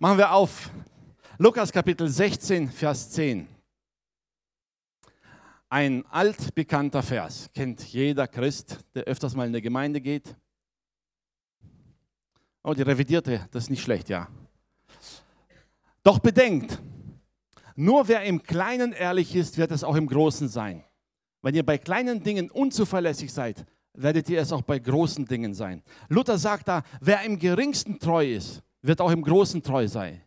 Machen wir auf. Lukas Kapitel 16, Vers 10. Ein altbekannter Vers, kennt jeder Christ, der öfters mal in der Gemeinde geht. Oh, die revidierte, das ist nicht schlecht, ja. Doch bedenkt, nur wer im Kleinen ehrlich ist, wird es auch im Großen sein. Wenn ihr bei kleinen Dingen unzuverlässig seid, werdet ihr es auch bei großen Dingen sein. Luther sagt da, wer im geringsten treu ist, wird auch im Großen treu sein.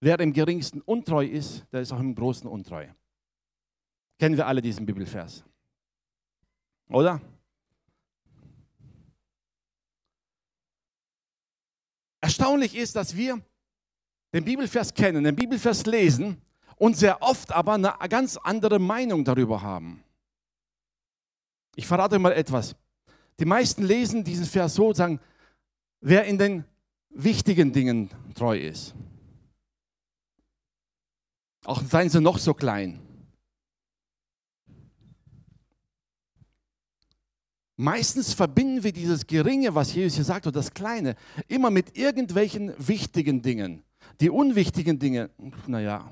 Wer im Geringsten untreu ist, der ist auch im Großen untreu. Kennen wir alle diesen Bibelvers? Oder? Erstaunlich ist, dass wir den Bibelvers kennen, den Bibelvers lesen und sehr oft aber eine ganz andere Meinung darüber haben. Ich verrate mal etwas. Die meisten lesen diesen Vers so, sagen, wer in den wichtigen Dingen treu ist. Auch seien sie noch so klein. Meistens verbinden wir dieses Geringe, was Jesus hier sagt, oder das Kleine, immer mit irgendwelchen wichtigen Dingen. Die unwichtigen Dinge, naja,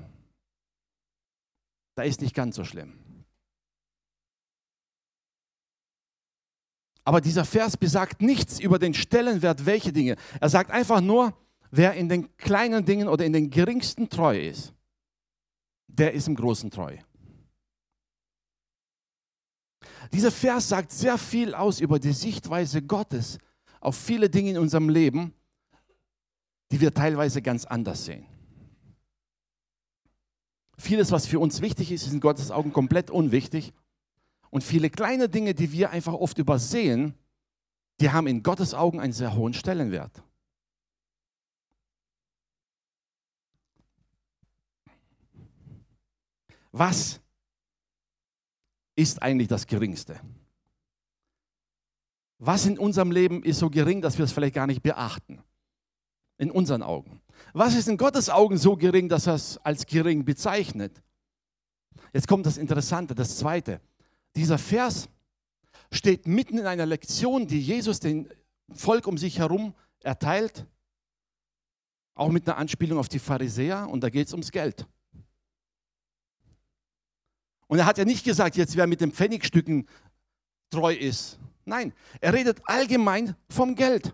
da ist nicht ganz so schlimm. Aber dieser Vers besagt nichts über den Stellenwert, welche Dinge. Er sagt einfach nur, wer in den kleinen Dingen oder in den geringsten treu ist, der ist im Großen treu. Dieser Vers sagt sehr viel aus über die Sichtweise Gottes auf viele Dinge in unserem Leben, die wir teilweise ganz anders sehen. Vieles, was für uns wichtig ist, ist in Gottes Augen komplett unwichtig. Und viele kleine Dinge, die wir einfach oft übersehen, die haben in Gottes Augen einen sehr hohen Stellenwert. Was ist eigentlich das Geringste? Was in unserem Leben ist so gering, dass wir es vielleicht gar nicht beachten? In unseren Augen. Was ist in Gottes Augen so gering, dass er es als gering bezeichnet? Jetzt kommt das Interessante, das Zweite. Dieser Vers steht mitten in einer Lektion, die Jesus dem Volk um sich herum erteilt, auch mit einer Anspielung auf die Pharisäer, und da geht es ums Geld. Und er hat ja nicht gesagt, jetzt wer mit den Pfennigstücken treu ist. Nein, er redet allgemein vom Geld.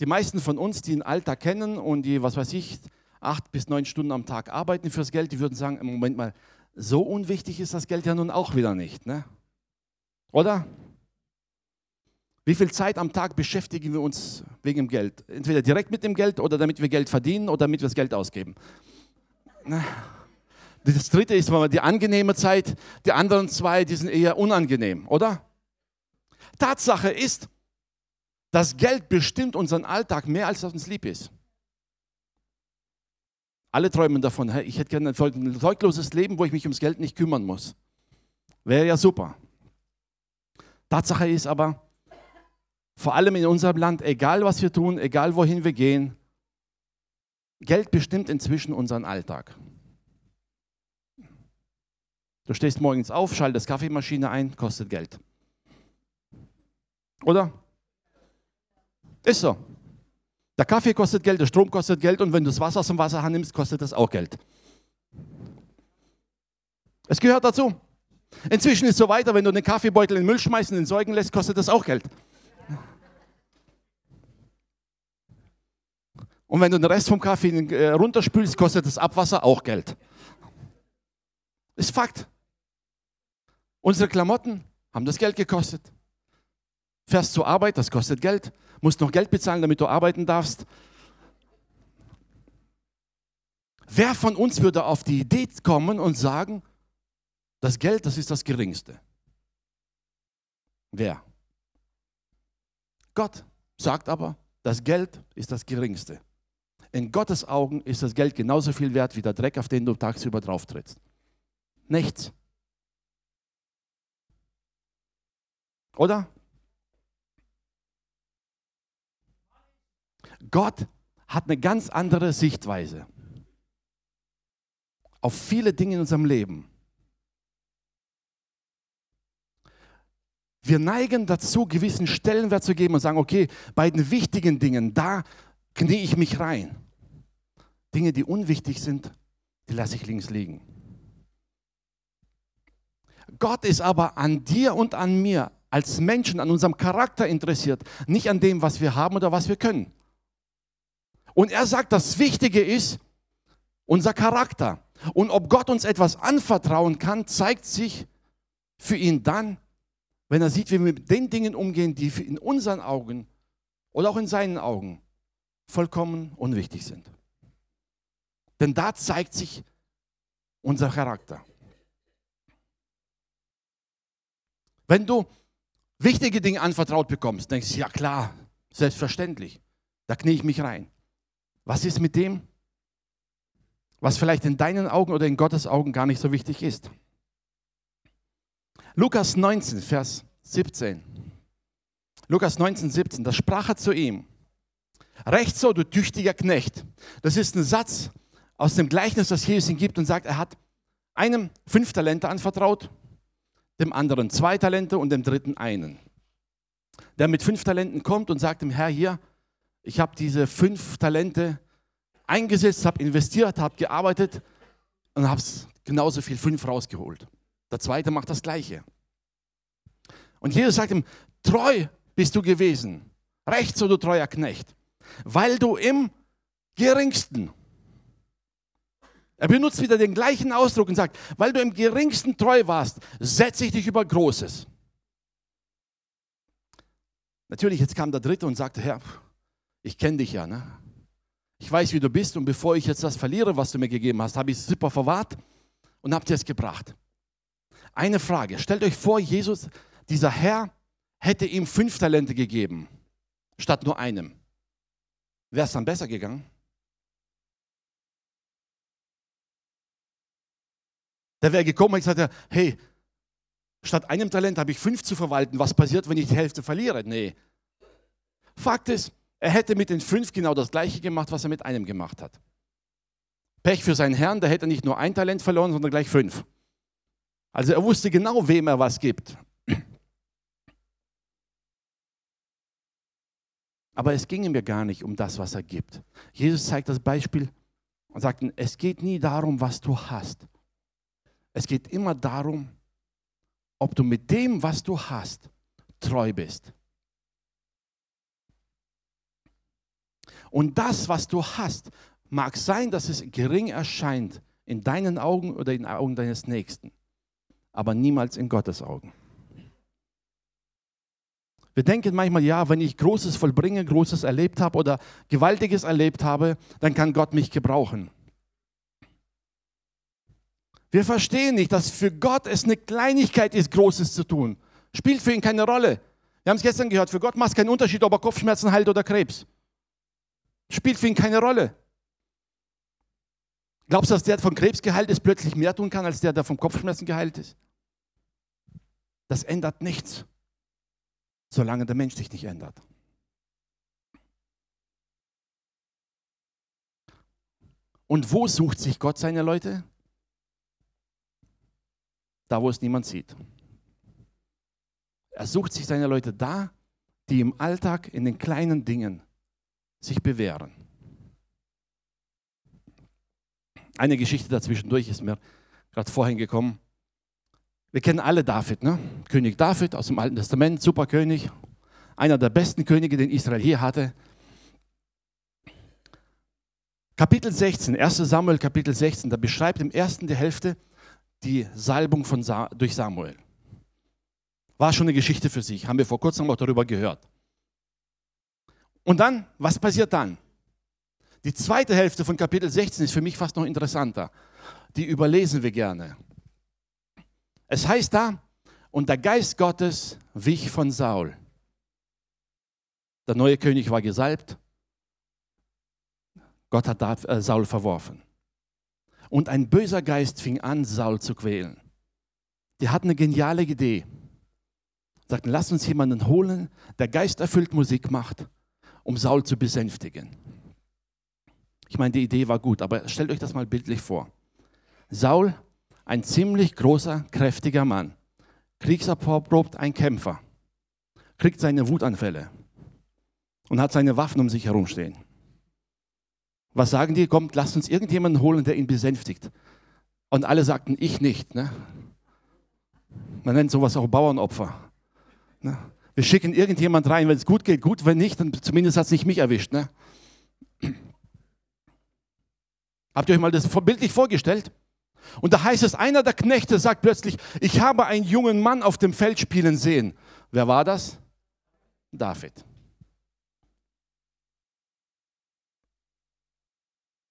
Die meisten von uns, die den Alltag kennen und die, was weiß ich, acht bis neun Stunden am Tag arbeiten fürs Geld, die würden sagen, Moment mal, so unwichtig ist das Geld ja nun auch wieder nicht. Ne? Oder? Wie viel Zeit am Tag beschäftigen wir uns wegen dem Geld? Entweder direkt mit dem Geld oder damit wir Geld verdienen oder damit wir das Geld ausgeben. Ne? Das dritte ist die angenehme Zeit, die anderen zwei, die sind eher unangenehm, oder? Tatsache ist, das Geld bestimmt unseren Alltag mehr, als das uns lieb ist. Alle träumen davon, ich hätte gerne ein sorgloses Leben, wo ich mich ums Geld nicht kümmern muss. Wäre ja super. Tatsache ist aber, vor allem in unserem Land, egal was wir tun, egal wohin wir gehen, Geld bestimmt inzwischen unseren Alltag. Du stehst morgens auf, schaltest Kaffeemaschine ein, kostet Geld. Oder? Ist so. Der Kaffee kostet Geld, der Strom kostet Geld und wenn du das Wasser aus dem Wasserhahn nimmst, kostet das auch Geld. Es gehört dazu. Inzwischen ist es so weiter, wenn du den Kaffeebeutel in den Müll schmeißt und den Säugen lässt, kostet das auch Geld. Und wenn du den Rest vom Kaffee äh, runterspülst, kostet das Abwasser auch Geld. Ist Fakt. Unsere Klamotten haben das Geld gekostet. Fährst zur Arbeit, das kostet Geld. Musst noch Geld bezahlen, damit du arbeiten darfst. Wer von uns würde auf die Idee kommen und sagen, das Geld, das ist das Geringste? Wer? Gott sagt aber, das Geld ist das Geringste. In Gottes Augen ist das Geld genauso viel wert wie der Dreck, auf den du tagsüber drauf trittst. Nichts. Oder? Gott hat eine ganz andere Sichtweise auf viele Dinge in unserem Leben. Wir neigen dazu, gewissen Stellenwert zu geben und sagen, okay, bei den wichtigen Dingen, da knie ich mich rein. Dinge, die unwichtig sind, die lasse ich links liegen. Gott ist aber an dir und an mir als Menschen, an unserem Charakter interessiert, nicht an dem, was wir haben oder was wir können. Und er sagt, das Wichtige ist unser Charakter. Und ob Gott uns etwas anvertrauen kann, zeigt sich für ihn dann, wenn er sieht, wie wir mit den Dingen umgehen, die in unseren Augen oder auch in seinen Augen vollkommen unwichtig sind. Denn da zeigt sich unser Charakter. Wenn du wichtige Dinge anvertraut bekommst, denkst du, ja klar, selbstverständlich, da knie ich mich rein. Was ist mit dem, was vielleicht in deinen Augen oder in Gottes Augen gar nicht so wichtig ist? Lukas 19, Vers 17. Lukas 19, 17, da sprach er zu ihm, recht so, du tüchtiger Knecht. Das ist ein Satz aus dem Gleichnis, das Jesus ihm gibt und sagt, er hat einem fünf Talente anvertraut, dem anderen zwei Talente und dem dritten einen. Der mit fünf Talenten kommt und sagt dem Herr, hier, ich habe diese fünf Talente eingesetzt, habe investiert, habe gearbeitet und habe genauso viel fünf rausgeholt. Der zweite macht das Gleiche. Und Jesus sagt ihm, treu bist du gewesen, recht so du treuer Knecht, weil du im geringsten er benutzt wieder den gleichen Ausdruck und sagt, weil du im geringsten treu warst, setze ich dich über Großes. Natürlich, jetzt kam der Dritte und sagte, Herr, ich kenne dich ja. Ne? Ich weiß, wie du bist und bevor ich jetzt das verliere, was du mir gegeben hast, habe ich es super verwahrt und habe dir es gebracht. Eine Frage, stellt euch vor, Jesus, dieser Herr, hätte ihm fünf Talente gegeben, statt nur einem. Wäre es dann besser gegangen? Der wäre gekommen und gesagt, hey, statt einem Talent habe ich fünf zu verwalten. Was passiert, wenn ich die Hälfte verliere? Nee. Fakt ist, er hätte mit den fünf genau das gleiche gemacht, was er mit einem gemacht hat. Pech für seinen Herrn, der hätte nicht nur ein Talent verloren, sondern gleich fünf. Also er wusste genau, wem er was gibt. Aber es ging ihm gar nicht um das, was er gibt. Jesus zeigt das Beispiel und sagt, es geht nie darum, was du hast, es geht immer darum, ob du mit dem, was du hast, treu bist. Und das, was du hast, mag sein, dass es gering erscheint in deinen Augen oder in den Augen deines Nächsten, aber niemals in Gottes Augen. Wir denken manchmal, ja, wenn ich Großes vollbringe, Großes erlebt habe oder Gewaltiges erlebt habe, dann kann Gott mich gebrauchen. Wir verstehen nicht, dass für Gott es eine Kleinigkeit ist, Großes zu tun. Spielt für ihn keine Rolle. Wir haben es gestern gehört, für Gott macht es keinen Unterschied, ob er Kopfschmerzen heilt oder Krebs. Spielt für ihn keine Rolle. Glaubst du, dass der, von Krebs geheilt ist, plötzlich mehr tun kann, als der, der vom Kopfschmerzen geheilt ist? Das ändert nichts, solange der Mensch sich nicht ändert. Und wo sucht sich Gott seine Leute? da wo es niemand sieht. Er sucht sich seine Leute da, die im Alltag in den kleinen Dingen sich bewähren. Eine Geschichte dazwischendurch ist mir gerade vorhin gekommen. Wir kennen alle David, ne? König David aus dem Alten Testament, super König, einer der besten Könige, den Israel je hatte. Kapitel 16, 1 Samuel Kapitel 16, da beschreibt im ersten die Hälfte die Salbung von Sa durch Samuel. War schon eine Geschichte für sich, haben wir vor kurzem auch darüber gehört. Und dann, was passiert dann? Die zweite Hälfte von Kapitel 16 ist für mich fast noch interessanter. Die überlesen wir gerne. Es heißt da, und der Geist Gottes wich von Saul. Der neue König war gesalbt. Gott hat äh, Saul verworfen. Und ein böser Geist fing an, Saul zu quälen. Die hatten eine geniale Idee. Sagten, lass uns jemanden holen, der geisterfüllt Musik macht, um Saul zu besänftigen. Ich meine, die Idee war gut, aber stellt euch das mal bildlich vor. Saul, ein ziemlich großer, kräftiger Mann, kriegserprobt, ein Kämpfer, kriegt seine Wutanfälle und hat seine Waffen um sich herumstehen. Was sagen die? Kommt, lasst uns irgendjemanden holen, der ihn besänftigt. Und alle sagten, ich nicht. Ne? Man nennt sowas auch Bauernopfer. Ne? Wir schicken irgendjemand rein, wenn es gut geht, gut, wenn nicht, dann zumindest hat es nicht mich erwischt. Ne? Habt ihr euch mal das bildlich vorgestellt? Und da heißt es, einer der Knechte sagt plötzlich, ich habe einen jungen Mann auf dem Feld spielen sehen. Wer war das? David.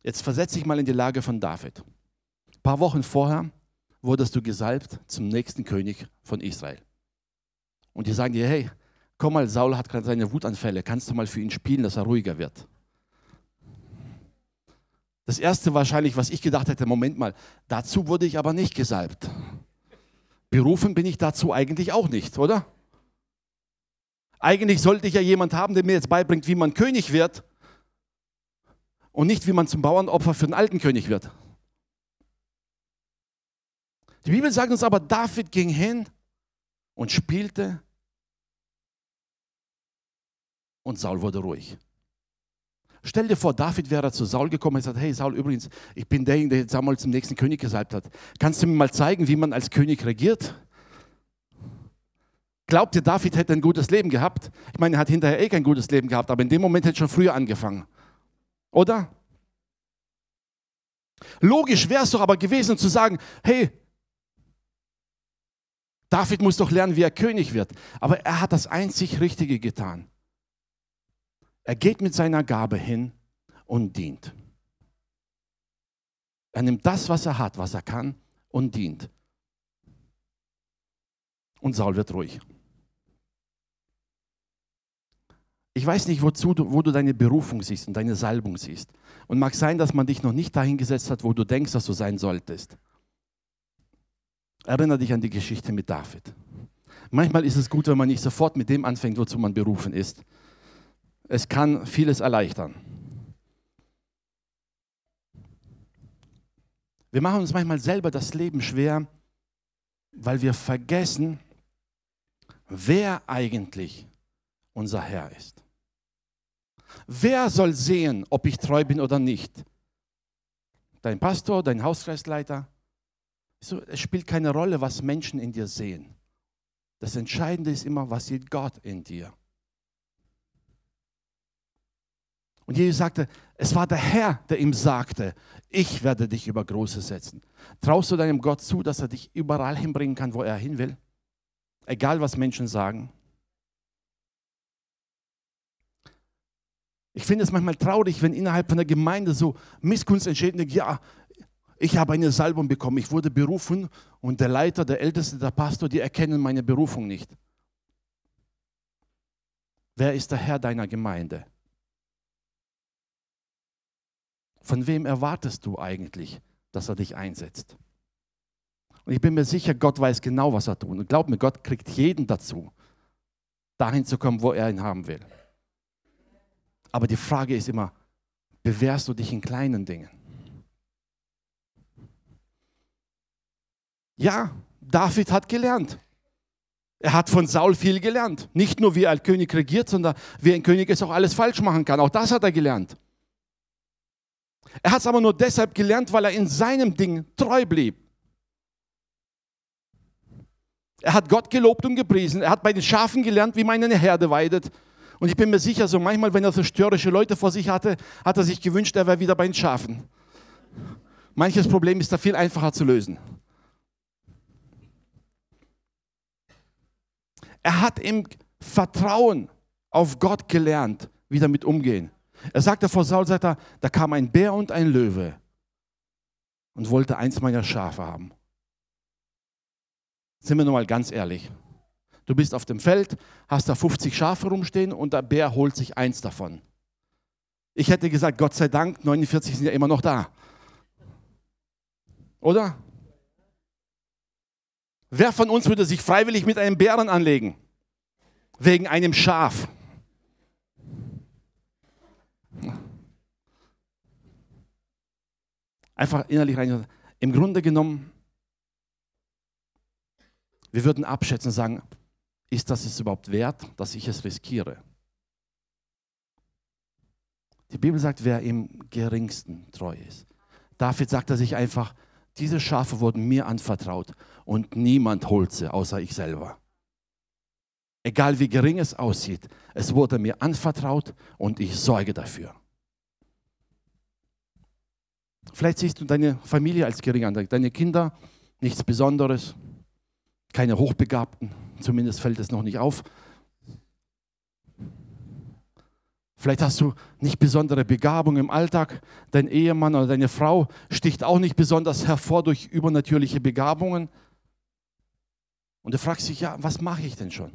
Jetzt versetze dich mal in die Lage von David. Ein paar Wochen vorher wurdest du gesalbt zum nächsten König von Israel. Und die sagen dir, hey, komm mal, Saul hat gerade seine Wutanfälle, kannst du mal für ihn spielen, dass er ruhiger wird. Das erste wahrscheinlich, was ich gedacht hätte, Moment mal, dazu wurde ich aber nicht gesalbt. Berufen bin ich dazu eigentlich auch nicht, oder? Eigentlich sollte ich ja jemand haben, der mir jetzt beibringt, wie man König wird und nicht, wie man zum Bauernopfer für den alten König wird. Die Bibel sagt uns aber, David ging hin und spielte und Saul wurde ruhig. Stell dir vor, David wäre zu Saul gekommen und gesagt, hey Saul, übrigens, ich bin derjenige, der einmal zum nächsten König gesalbt hat. Kannst du mir mal zeigen, wie man als König regiert? Glaubt ihr, David hätte ein gutes Leben gehabt? Ich meine, er hat hinterher eh kein gutes Leben gehabt, aber in dem Moment hätte er schon früher angefangen. Oder? Logisch wäre es doch aber gewesen zu sagen, hey, David muss doch lernen, wie er König wird. Aber er hat das einzig Richtige getan. Er geht mit seiner Gabe hin und dient. Er nimmt das, was er hat, was er kann und dient. Und Saul wird ruhig. Ich weiß nicht, wozu du, wo du deine Berufung siehst und deine Salbung siehst. Und mag sein, dass man dich noch nicht dahin gesetzt hat, wo du denkst, dass du sein solltest. Erinnere dich an die Geschichte mit David. Manchmal ist es gut, wenn man nicht sofort mit dem anfängt, wozu man berufen ist. Es kann vieles erleichtern. Wir machen uns manchmal selber das Leben schwer, weil wir vergessen, wer eigentlich unser Herr ist. Wer soll sehen, ob ich treu bin oder nicht? Dein Pastor, dein Hauskreisleiter? Es spielt keine Rolle, was Menschen in dir sehen. Das Entscheidende ist immer, was sieht Gott in dir. Und Jesus sagte, es war der Herr, der ihm sagte, ich werde dich über Große setzen. Traust du deinem Gott zu, dass er dich überall hinbringen kann, wo er hin will? Egal, was Menschen sagen. Ich finde es manchmal traurig, wenn innerhalb von der Gemeinde so Missgunst entsteht. Ja, ich habe eine Salbung bekommen, ich wurde berufen und der Leiter, der Älteste, der Pastor, die erkennen meine Berufung nicht. Wer ist der Herr deiner Gemeinde? Von wem erwartest du eigentlich, dass er dich einsetzt? Und ich bin mir sicher, Gott weiß genau, was er tut. Und glaub mir, Gott kriegt jeden dazu, dahin zu kommen, wo er ihn haben will. Aber die Frage ist immer, bewährst du dich in kleinen Dingen? Ja, David hat gelernt. Er hat von Saul viel gelernt. Nicht nur, wie er als König regiert, sondern wie ein König es auch alles falsch machen kann. Auch das hat er gelernt. Er hat es aber nur deshalb gelernt, weil er in seinem Ding treu blieb. Er hat Gott gelobt und gepriesen. Er hat bei den Schafen gelernt, wie man eine Herde weidet. Und ich bin mir sicher, so manchmal, wenn er so störrische Leute vor sich hatte, hat er sich gewünscht, er wäre wieder bei den Schafen. Manches Problem ist da viel einfacher zu lösen. Er hat im Vertrauen auf Gott gelernt, wie damit umgehen. Er sagte vor Saul, sagt er, da kam ein Bär und ein Löwe und wollte eins meiner Schafe haben. Sind wir nun mal ganz ehrlich. Du bist auf dem Feld, hast da 50 Schafe rumstehen und der Bär holt sich eins davon. Ich hätte gesagt, Gott sei Dank, 49 sind ja immer noch da. Oder? Wer von uns würde sich freiwillig mit einem Bären anlegen? Wegen einem Schaf. Einfach innerlich rein. Im Grunde genommen, wir würden abschätzen und sagen, ist das es überhaupt wert, dass ich es riskiere? Die Bibel sagt, wer im geringsten treu ist. David sagt er sich einfach, diese Schafe wurden mir anvertraut und niemand holt sie, außer ich selber. Egal wie gering es aussieht, es wurde mir anvertraut und ich sorge dafür. Vielleicht siehst du deine Familie als gering an, deine Kinder nichts Besonderes, keine Hochbegabten, zumindest fällt es noch nicht auf. Vielleicht hast du nicht besondere Begabung im Alltag. Dein Ehemann oder deine Frau sticht auch nicht besonders hervor durch übernatürliche Begabungen. Und du fragst dich, ja, was mache ich denn schon?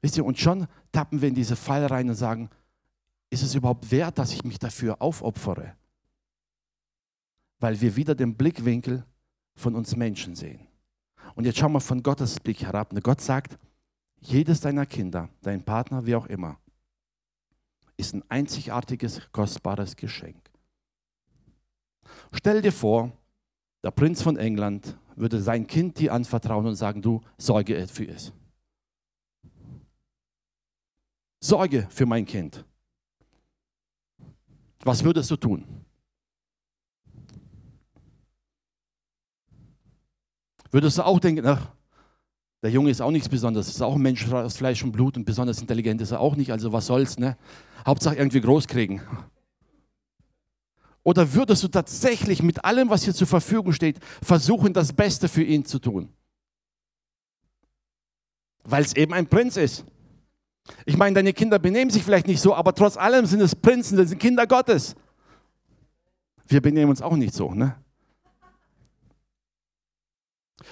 Wisst ihr, und schon tappen wir in diese Fall rein und sagen, ist es überhaupt wert, dass ich mich dafür aufopfere? Weil wir wieder den Blickwinkel von uns Menschen sehen. Und jetzt schauen wir von Gottes Blick herab. Und Gott sagt, jedes deiner Kinder, dein Partner, wie auch immer, ist ein einzigartiges, kostbares Geschenk. Stell dir vor, der Prinz von England würde sein Kind dir anvertrauen und sagen, du sorge für es. Sorge für mein Kind. Was würdest du tun? Würdest du auch denken, ach, der Junge ist auch nichts Besonderes, ist auch ein Mensch aus Fleisch und Blut und besonders intelligent ist er auch nicht, also was soll's, ne? Hauptsache irgendwie groß kriegen. Oder würdest du tatsächlich mit allem, was hier zur Verfügung steht, versuchen, das Beste für ihn zu tun? Weil es eben ein Prinz ist. Ich meine, deine Kinder benehmen sich vielleicht nicht so, aber trotz allem sind es Prinzen, das sind Kinder Gottes. Wir benehmen uns auch nicht so, ne?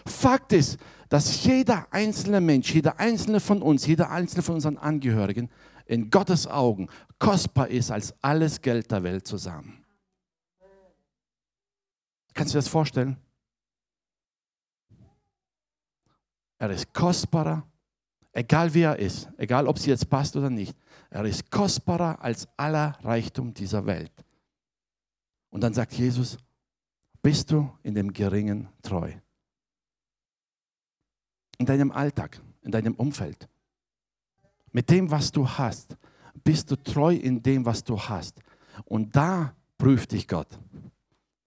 Fakt ist, dass jeder einzelne Mensch, jeder einzelne von uns, jeder einzelne von unseren Angehörigen in Gottes Augen kostbar ist als alles Geld der Welt zusammen. Kannst du dir das vorstellen? Er ist kostbarer Egal wie er ist, egal ob sie jetzt passt oder nicht, er ist kostbarer als aller Reichtum dieser Welt. Und dann sagt Jesus, bist du in dem Geringen treu? In deinem Alltag, in deinem Umfeld, mit dem, was du hast, bist du treu in dem, was du hast. Und da prüft dich Gott.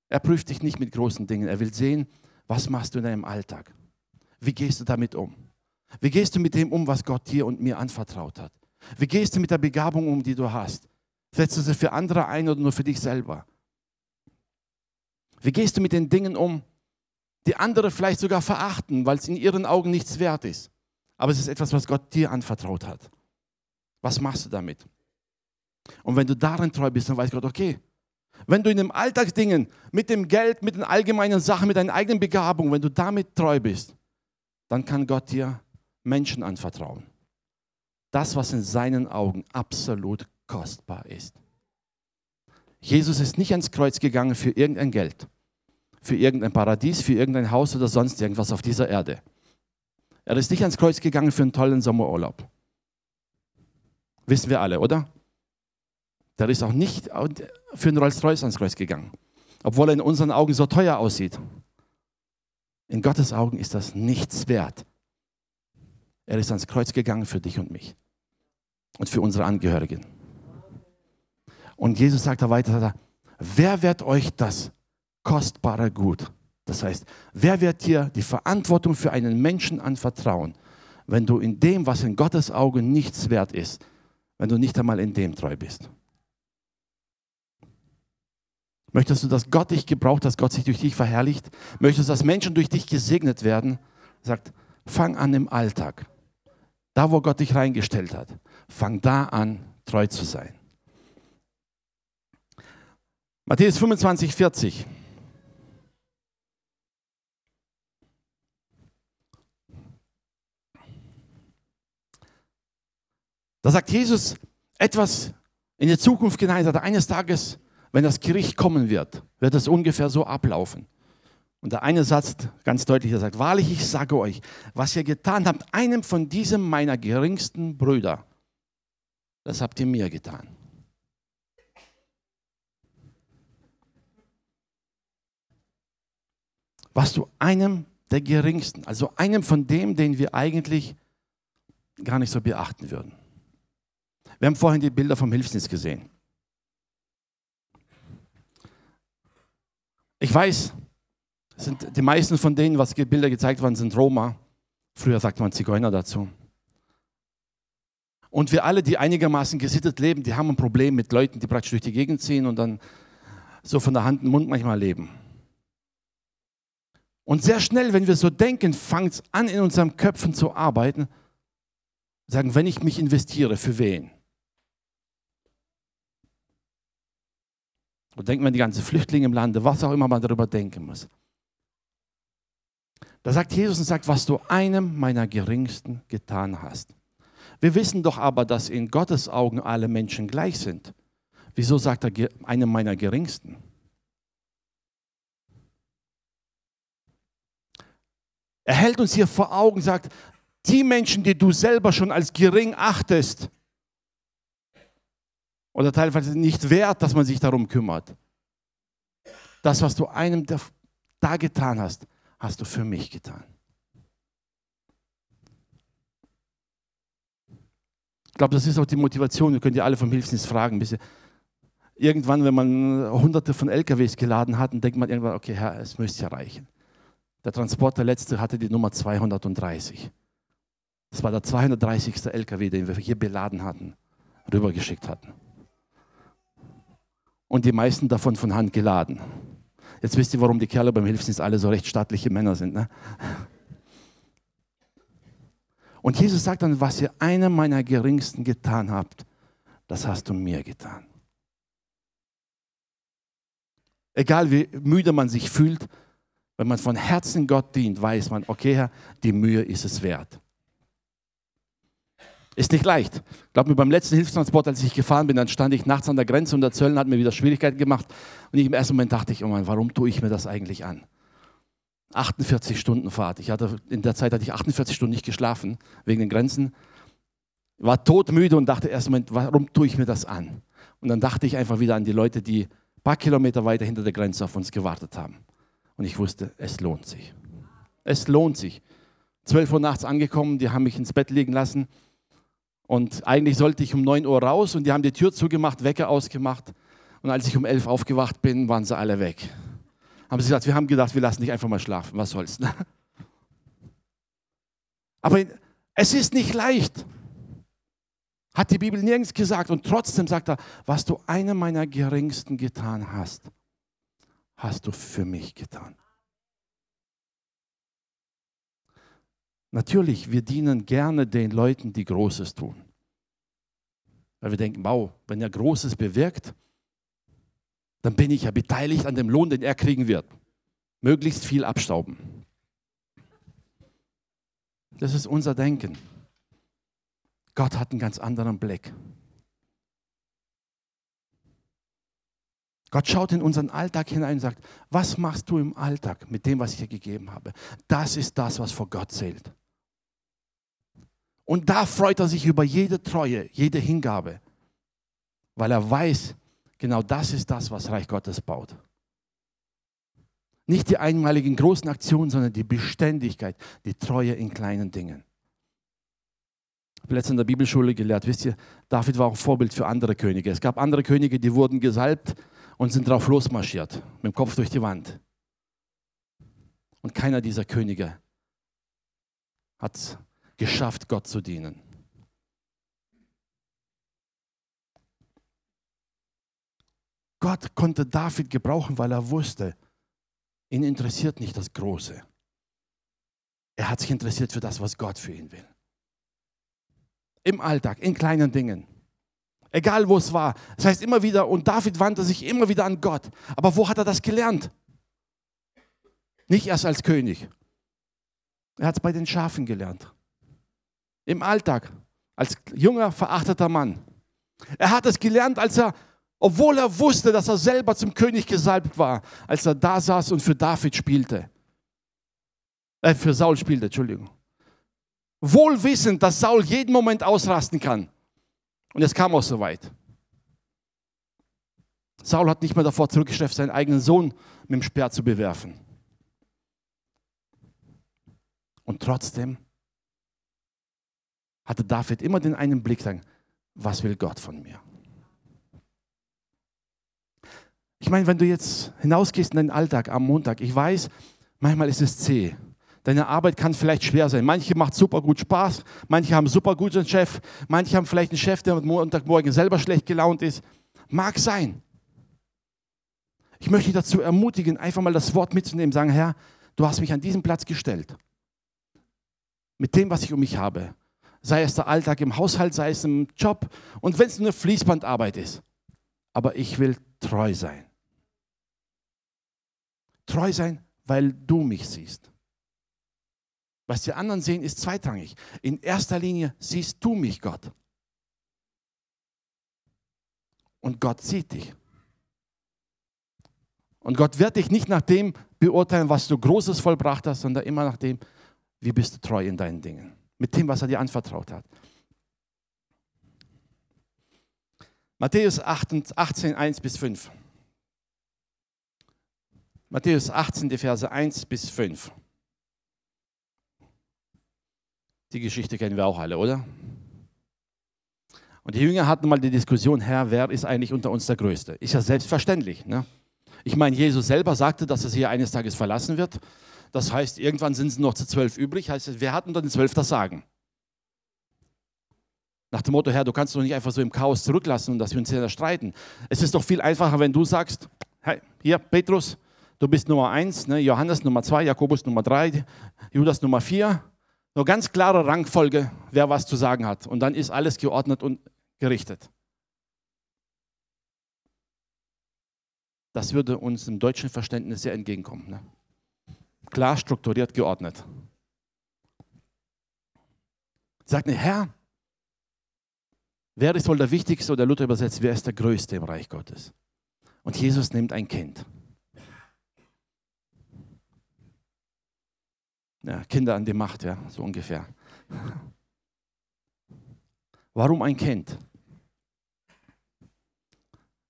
Er prüft dich nicht mit großen Dingen. Er will sehen, was machst du in deinem Alltag? Wie gehst du damit um? Wie gehst du mit dem um, was Gott dir und mir anvertraut hat? Wie gehst du mit der Begabung um, die du hast? Setzt du sie für andere ein oder nur für dich selber? Wie gehst du mit den Dingen um, die andere vielleicht sogar verachten, weil es in ihren Augen nichts wert ist? Aber es ist etwas, was Gott dir anvertraut hat. Was machst du damit? Und wenn du darin treu bist, dann weiß Gott, okay, wenn du in den Alltagsdingen, mit dem Geld, mit den allgemeinen Sachen, mit deinen eigenen Begabungen, wenn du damit treu bist, dann kann Gott dir Menschen anvertrauen. Das, was in seinen Augen absolut kostbar ist. Jesus ist nicht ans Kreuz gegangen für irgendein Geld, für irgendein Paradies, für irgendein Haus oder sonst irgendwas auf dieser Erde. Er ist nicht ans Kreuz gegangen für einen tollen Sommerurlaub. Wissen wir alle, oder? Der ist auch nicht für einen Rolls-Royce ans Kreuz gegangen, obwohl er in unseren Augen so teuer aussieht. In Gottes Augen ist das nichts wert. Er ist ans Kreuz gegangen für dich und mich und für unsere Angehörigen. Und Jesus sagt da weiter, wer wird euch das kostbare Gut? Das heißt, wer wird dir die Verantwortung für einen Menschen anvertrauen, wenn du in dem, was in Gottes Augen nichts wert ist, wenn du nicht einmal in dem treu bist? Möchtest du, dass Gott dich gebraucht, dass Gott sich durch dich verherrlicht? Möchtest du, dass Menschen durch dich gesegnet werden? Sagt, fang an im Alltag. Da, wo Gott dich reingestellt hat, fang da an, treu zu sein. Matthäus 25, 40. Da sagt Jesus etwas in die Zukunft hinein, sagt eines Tages, wenn das Gericht kommen wird, wird es ungefähr so ablaufen. Und der eine Satz ganz deutlich, er sagt, wahrlich, ich sage euch, was ihr getan habt, einem von diesem meiner geringsten Brüder, das habt ihr mir getan. Was du einem der geringsten, also einem von dem, den wir eigentlich gar nicht so beachten würden. Wir haben vorhin die Bilder vom Hilfsdienst gesehen. Ich weiß, sind die meisten von denen, was Bilder gezeigt waren, sind Roma. Früher sagt man Zigeuner dazu. Und wir alle, die einigermaßen gesittet leben, die haben ein Problem mit Leuten, die praktisch durch die Gegend ziehen und dann so von der Hand in den Mund manchmal leben. Und sehr schnell, wenn wir so denken, fängt es an, in unseren Köpfen zu arbeiten. Sagen, wenn ich mich investiere, für wen? Und denkt man die ganzen Flüchtlinge im Lande, was auch immer man darüber denken muss. Da sagt Jesus und sagt, was du einem meiner Geringsten getan hast. Wir wissen doch aber, dass in Gottes Augen alle Menschen gleich sind. Wieso sagt er einem meiner Geringsten? Er hält uns hier vor Augen, sagt, die Menschen, die du selber schon als gering achtest oder teilweise nicht wert, dass man sich darum kümmert. Das, was du einem da getan hast, hast du für mich getan. Ich glaube, das ist auch die Motivation. Wir können ja alle vom Hilfsdienst fragen. Irgendwann, wenn man hunderte von LKWs geladen hat, denkt man irgendwann, okay, Herr, es müsste ja reichen. Der Transporter letzte hatte die Nummer 230. Das war der 230. LKW, den wir hier beladen hatten, rübergeschickt hatten. Und die meisten davon von Hand geladen. Jetzt wisst ihr, warum die Kerle beim Hilfsdienst alle so recht staatliche Männer sind. Ne? Und Jesus sagt dann, was ihr einem meiner Geringsten getan habt, das hast du mir getan. Egal wie müde man sich fühlt, wenn man von Herzen Gott dient, weiß man, okay Herr, die Mühe ist es wert. Ist nicht leicht. Ich glaube beim letzten Hilfstransport, als ich gefahren bin, dann stand ich nachts an der Grenze und der Zöllner hat mir wieder Schwierigkeiten gemacht. Und ich, im ersten Moment dachte ich, oh Mann, warum tue ich mir das eigentlich an? 48 Stunden Fahrt. Ich hatte, in der Zeit hatte ich 48 Stunden nicht geschlafen, wegen den Grenzen. War todmüde und dachte erst Moment, warum tue ich mir das an? Und dann dachte ich einfach wieder an die Leute, die ein paar Kilometer weiter hinter der Grenze auf uns gewartet haben. Und ich wusste, es lohnt sich. Es lohnt sich. 12 Uhr nachts angekommen, die haben mich ins Bett liegen lassen. Und eigentlich sollte ich um 9 Uhr raus und die haben die Tür zugemacht, Wecker ausgemacht. Und als ich um 11 aufgewacht bin, waren sie alle weg. Haben sie gesagt, wir haben gedacht, wir lassen dich einfach mal schlafen, was soll's. Ne? Aber es ist nicht leicht. Hat die Bibel nirgends gesagt. Und trotzdem sagt er, was du einem meiner Geringsten getan hast, hast du für mich getan. Natürlich, wir dienen gerne den Leuten, die Großes tun. Weil wir denken, wow, wenn er Großes bewirkt, dann bin ich ja beteiligt an dem Lohn, den er kriegen wird. Möglichst viel abstauben. Das ist unser Denken. Gott hat einen ganz anderen Blick. Gott schaut in unseren Alltag hinein und sagt, was machst du im Alltag mit dem, was ich dir gegeben habe? Das ist das, was vor Gott zählt. Und da freut er sich über jede Treue, jede Hingabe, weil er weiß, genau das ist das, was Reich Gottes baut. Nicht die einmaligen großen Aktionen, sondern die Beständigkeit, die Treue in kleinen Dingen. Ich habe letztens in der Bibelschule gelehrt, wisst ihr, David war auch Vorbild für andere Könige. Es gab andere Könige, die wurden gesalbt und sind drauf losmarschiert, mit dem Kopf durch die Wand. Und keiner dieser Könige hat geschafft, Gott zu dienen. Gott konnte David gebrauchen, weil er wusste, ihn interessiert nicht das Große. Er hat sich interessiert für das, was Gott für ihn will. Im Alltag, in kleinen Dingen. Egal wo es war. Das heißt immer wieder, und David wandte sich immer wieder an Gott. Aber wo hat er das gelernt? Nicht erst als König. Er hat es bei den Schafen gelernt im Alltag als junger, verachteter Mann. Er hat es gelernt, als er, obwohl er wusste, dass er selber zum König gesalbt war, als er da saß und für David spielte. Äh, für Saul spielte, Entschuldigung. Wohl wissend, dass Saul jeden Moment ausrasten kann. Und es kam auch so weit. Saul hat nicht mehr davor zurückgeschafft, seinen eigenen Sohn mit dem Speer zu bewerfen. Und trotzdem hatte David immer den einen Blick, sagen, was will Gott von mir? Ich meine, wenn du jetzt hinausgehst in deinen Alltag am Montag, ich weiß, manchmal ist es zäh. Deine Arbeit kann vielleicht schwer sein. Manche macht super gut Spaß, manche haben super guten Chef, manche haben vielleicht einen Chef, der am Montagmorgen selber schlecht gelaunt ist. Mag sein. Ich möchte dich dazu ermutigen, einfach mal das Wort mitzunehmen, sagen, Herr, du hast mich an diesen Platz gestellt. Mit dem, was ich um mich habe. Sei es der Alltag im Haushalt, sei es im Job und wenn es nur Fließbandarbeit ist. Aber ich will treu sein. Treu sein, weil du mich siehst. Was die anderen sehen, ist zweitrangig. In erster Linie siehst du mich, Gott. Und Gott sieht dich. Und Gott wird dich nicht nach dem beurteilen, was du Großes vollbracht hast, sondern immer nach dem, wie bist du treu in deinen Dingen. Mit dem, was er dir anvertraut hat. Matthäus 18, 1 bis 5. Matthäus 18, die Verse 1 bis 5. Die Geschichte kennen wir auch alle, oder? Und die Jünger hatten mal die Diskussion, Herr, wer ist eigentlich unter uns der Größte? Ist ja selbstverständlich. Ne? Ich meine, Jesus selber sagte, dass er sie eines Tages verlassen wird. Das heißt, irgendwann sind es noch zu zwölf übrig. Heißt, wer hat unter den zwölf das Sagen? Nach dem Motto, Herr, du kannst doch nicht einfach so im Chaos zurücklassen und dass wir uns hier streiten. Es ist doch viel einfacher, wenn du sagst, hey, hier, Petrus, du bist Nummer eins, ne, Johannes Nummer zwei, Jakobus Nummer drei, Judas Nummer vier. Nur ganz klare Rangfolge, wer was zu sagen hat. Und dann ist alles geordnet und gerichtet. Das würde uns im deutschen Verständnis sehr entgegenkommen. Ne? Klar, strukturiert, geordnet. Sagt mir, Herr, wer ist wohl der Wichtigste oder Luther übersetzt, wer ist der Größte im Reich Gottes? Und Jesus nimmt ein Kind. Ja, Kinder an die Macht, ja, so ungefähr. Warum ein Kind?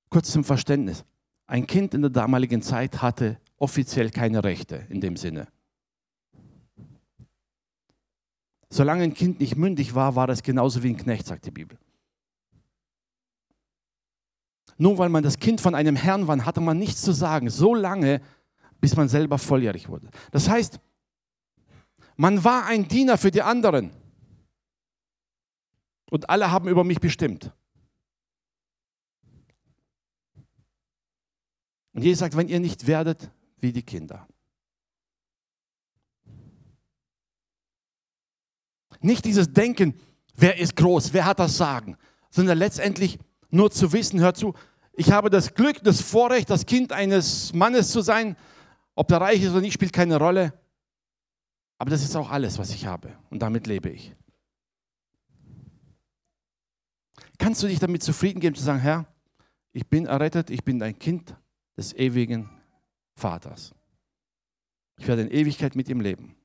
Kurz zum Verständnis. Ein Kind in der damaligen Zeit hatte offiziell keine Rechte in dem Sinne. Solange ein Kind nicht mündig war, war es genauso wie ein Knecht, sagt die Bibel. Nur weil man das Kind von einem Herrn war, hatte man nichts zu sagen, so lange, bis man selber volljährig wurde. Das heißt, man war ein Diener für die anderen. Und alle haben über mich bestimmt. Und Jesus sagt, wenn ihr nicht werdet wie die Kinder. Nicht dieses Denken, wer ist groß, wer hat das Sagen, sondern letztendlich nur zu wissen, hört zu, ich habe das Glück, das Vorrecht, das Kind eines Mannes zu sein, ob der reich ist oder nicht, spielt keine Rolle. Aber das ist auch alles, was ich habe und damit lebe ich. Kannst du dich damit zufrieden geben zu sagen, Herr, ich bin errettet, ich bin ein Kind des ewigen Vaters. Ich werde in Ewigkeit mit ihm leben.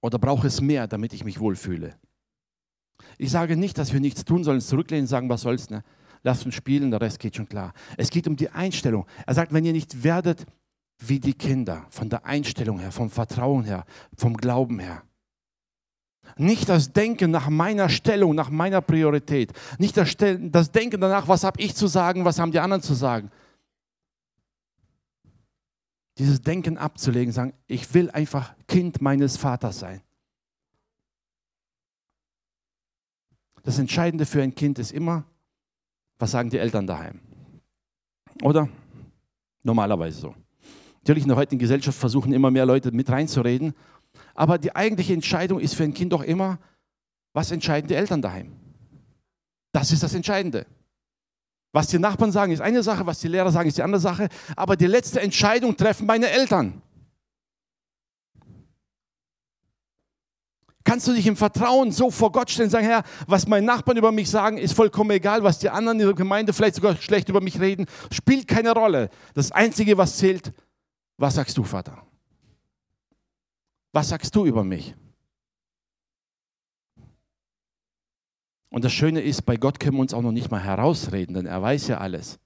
Oder brauche es mehr, damit ich mich wohlfühle? Ich sage nicht, dass wir nichts tun sollen, zurücklehnen, sagen, was soll's, ne? Lass uns spielen, der Rest geht schon klar. Es geht um die Einstellung. Er sagt, wenn ihr nicht werdet wie die Kinder, von der Einstellung her, vom Vertrauen her, vom Glauben her. Nicht das Denken nach meiner Stellung, nach meiner Priorität. Nicht das, das Denken danach, was habe ich zu sagen, was haben die anderen zu sagen. Dieses Denken abzulegen, sagen, ich will einfach Kind meines Vaters sein. Das Entscheidende für ein Kind ist immer, was sagen die Eltern daheim? Oder? Normalerweise so. Natürlich in der heutigen Gesellschaft versuchen immer mehr Leute mit reinzureden. Aber die eigentliche Entscheidung ist für ein Kind doch immer, was entscheiden die Eltern daheim? Das ist das Entscheidende. Was die Nachbarn sagen, ist eine Sache, was die Lehrer sagen, ist die andere Sache. Aber die letzte Entscheidung treffen meine Eltern. Kannst du dich im Vertrauen so vor Gott stellen und sagen, Herr, was meine Nachbarn über mich sagen, ist vollkommen egal, was die anderen in der Gemeinde vielleicht sogar schlecht über mich reden, spielt keine Rolle. Das Einzige, was zählt, was sagst du, Vater? Was sagst du über mich? Und das Schöne ist, bei Gott können wir uns auch noch nicht mal herausreden, denn er weiß ja alles.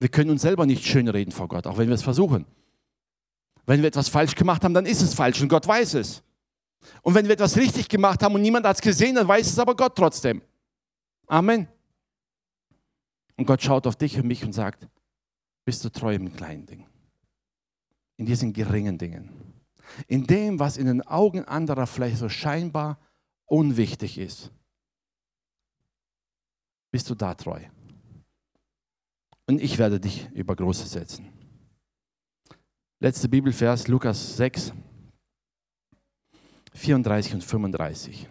Wir können uns selber nicht schönreden vor Gott, auch wenn wir es versuchen. Wenn wir etwas falsch gemacht haben, dann ist es falsch und Gott weiß es. Und wenn wir etwas richtig gemacht haben und niemand hat es gesehen, dann weiß es aber Gott trotzdem. Amen. Und Gott schaut auf dich und mich und sagt, bist du treu im kleinen Ding? In diesen geringen Dingen. In dem, was in den Augen anderer vielleicht so scheinbar unwichtig ist. Bist du da treu? Und ich werde dich über Große setzen. Letzte Bibelvers, Lukas 6, 34 und 35.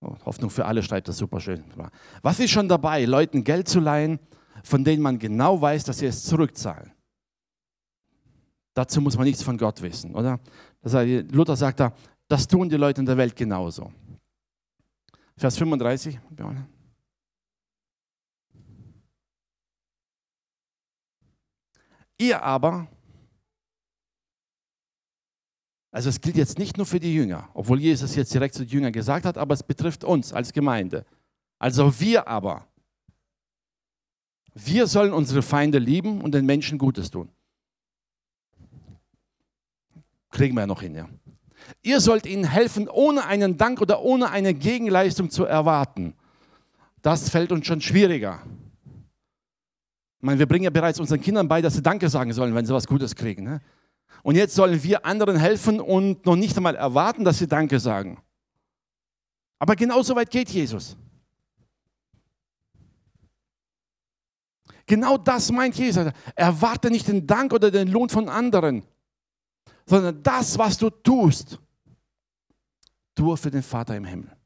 Oh, Hoffnung für alle schreibt das super schön. Was ist schon dabei, Leuten Geld zu leihen, von denen man genau weiß, dass sie es zurückzahlen? Dazu muss man nichts von Gott wissen, oder? Luther sagt da, das tun die Leute in der Welt genauso. Vers 35. Ihr aber, also es gilt jetzt nicht nur für die Jünger, obwohl Jesus jetzt direkt zu den Jüngern gesagt hat, aber es betrifft uns als Gemeinde. Also wir aber, wir sollen unsere Feinde lieben und den Menschen Gutes tun. Kriegen wir ja noch hin, ja. Ihr sollt ihnen helfen, ohne einen Dank oder ohne eine Gegenleistung zu erwarten. Das fällt uns schon schwieriger. Ich meine, wir bringen ja bereits unseren Kindern bei, dass sie Danke sagen sollen, wenn sie was Gutes kriegen. Ne? Und jetzt sollen wir anderen helfen und noch nicht einmal erwarten, dass sie Danke sagen. Aber genau so weit geht Jesus. Genau das meint Jesus. Erwarte nicht den Dank oder den Lohn von anderen, sondern das, was du tust, tue für den Vater im Himmel.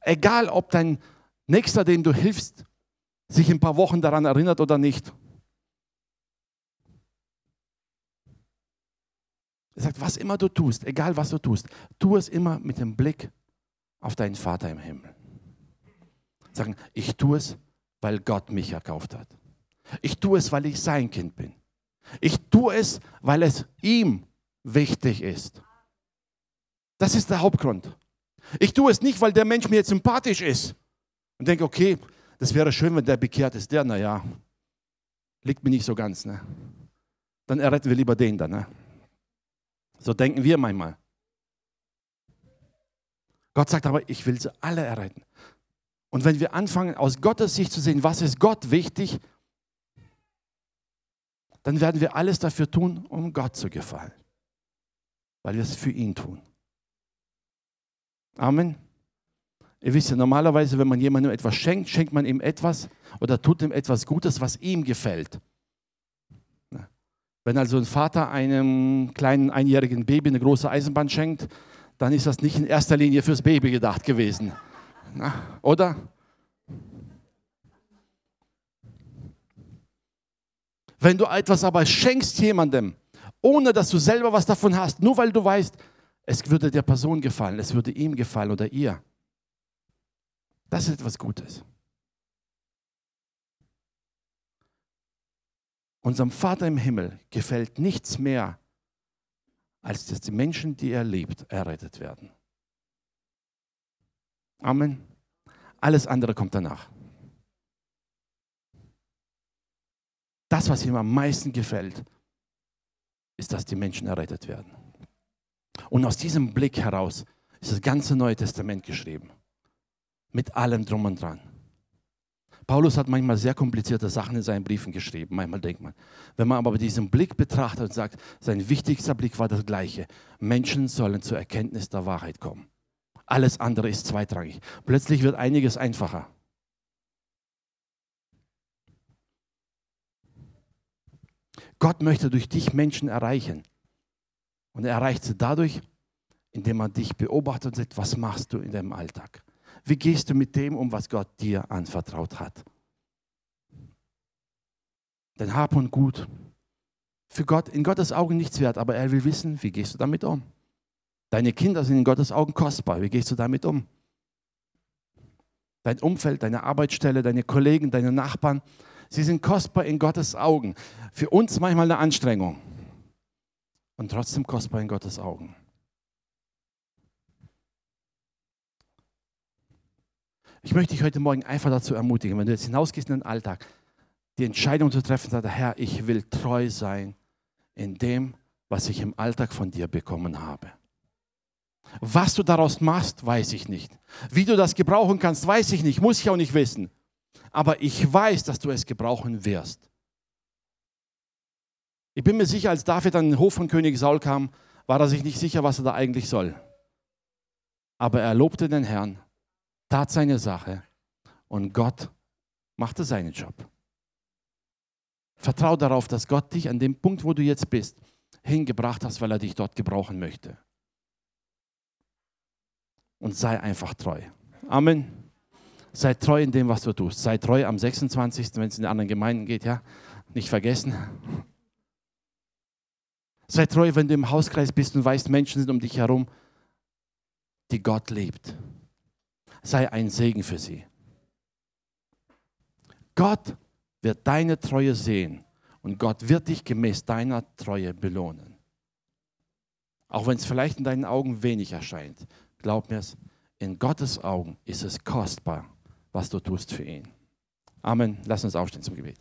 Egal, ob dein Nächster, dem du hilfst, sich in ein paar Wochen daran erinnert oder nicht. Er sagt, was immer du tust, egal was du tust, tu es immer mit dem Blick auf deinen Vater im Himmel. Sagen, ich tue es, weil Gott mich erkauft hat. Ich tue es, weil ich sein Kind bin. Ich tue es, weil es ihm wichtig ist. Das ist der Hauptgrund. Ich tue es nicht, weil der Mensch mir jetzt sympathisch ist und denke, okay, das wäre schön, wenn der bekehrt ist. Der, naja, liegt mir nicht so ganz. Ne? Dann erretten wir lieber den dann. Ne? So denken wir manchmal. Gott sagt aber, ich will sie alle erretten. Und wenn wir anfangen, aus Gottes Sicht zu sehen, was ist Gott wichtig, dann werden wir alles dafür tun, um Gott zu gefallen. Weil wir es für ihn tun. Amen. Ihr wisst ja, normalerweise, wenn man jemandem etwas schenkt, schenkt man ihm etwas oder tut ihm etwas Gutes, was ihm gefällt. Wenn also ein Vater einem kleinen einjährigen Baby eine große Eisenbahn schenkt, dann ist das nicht in erster Linie fürs Baby gedacht gewesen. Oder? Wenn du etwas aber schenkst jemandem, ohne dass du selber was davon hast, nur weil du weißt, es würde der Person gefallen, es würde ihm gefallen oder ihr, das ist etwas Gutes. Unserem Vater im Himmel gefällt nichts mehr, als dass die Menschen, die er liebt, errettet werden. Amen. Alles andere kommt danach. Das, was ihm am meisten gefällt, ist, dass die Menschen errettet werden. Und aus diesem Blick heraus ist das ganze Neue Testament geschrieben. Mit allem drum und dran. Paulus hat manchmal sehr komplizierte Sachen in seinen Briefen geschrieben. Manchmal denkt man. Wenn man aber diesen Blick betrachtet und sagt, sein wichtigster Blick war das gleiche. Menschen sollen zur Erkenntnis der Wahrheit kommen. Alles andere ist zweitrangig. Plötzlich wird einiges einfacher. Gott möchte durch dich Menschen erreichen. Und er erreicht sie dadurch, indem er dich beobachtet und sagt, was machst du in deinem Alltag? Wie gehst du mit dem um, was Gott dir anvertraut hat? Dein Hab und Gut. Für Gott, in Gottes Augen nichts wert, aber er will wissen, wie gehst du damit um? Deine Kinder sind in Gottes Augen kostbar. Wie gehst du damit um? Dein Umfeld, deine Arbeitsstelle, deine Kollegen, deine Nachbarn, sie sind kostbar in Gottes Augen. Für uns manchmal eine Anstrengung und trotzdem kostbar in Gottes Augen. Ich möchte dich heute Morgen einfach dazu ermutigen, wenn du jetzt hinausgehst in den Alltag, die Entscheidung zu treffen, sagt, Herr, ich will treu sein in dem, was ich im Alltag von dir bekommen habe. Was du daraus machst, weiß ich nicht. Wie du das gebrauchen kannst, weiß ich nicht, muss ich auch nicht wissen. Aber ich weiß, dass du es gebrauchen wirst. Ich bin mir sicher, als David an den Hof von König Saul kam, war er sich nicht sicher, was er da eigentlich soll. Aber er lobte den Herrn, tat seine Sache und Gott machte seinen Job. Vertrau darauf, dass Gott dich an dem Punkt, wo du jetzt bist, hingebracht hast, weil er dich dort gebrauchen möchte. Und sei einfach treu. Amen. Sei treu in dem, was du tust. Sei treu am 26., wenn es in die anderen Gemeinden geht, ja. Nicht vergessen. Sei treu, wenn du im Hauskreis bist und weißt, Menschen sind um dich herum, die Gott liebt. Sei ein Segen für sie. Gott wird deine Treue sehen und Gott wird dich gemäß deiner Treue belohnen. Auch wenn es vielleicht in deinen Augen wenig erscheint, glaub mir es, in Gottes Augen ist es kostbar, was du tust für ihn. Amen. Lass uns aufstehen zum Gebet.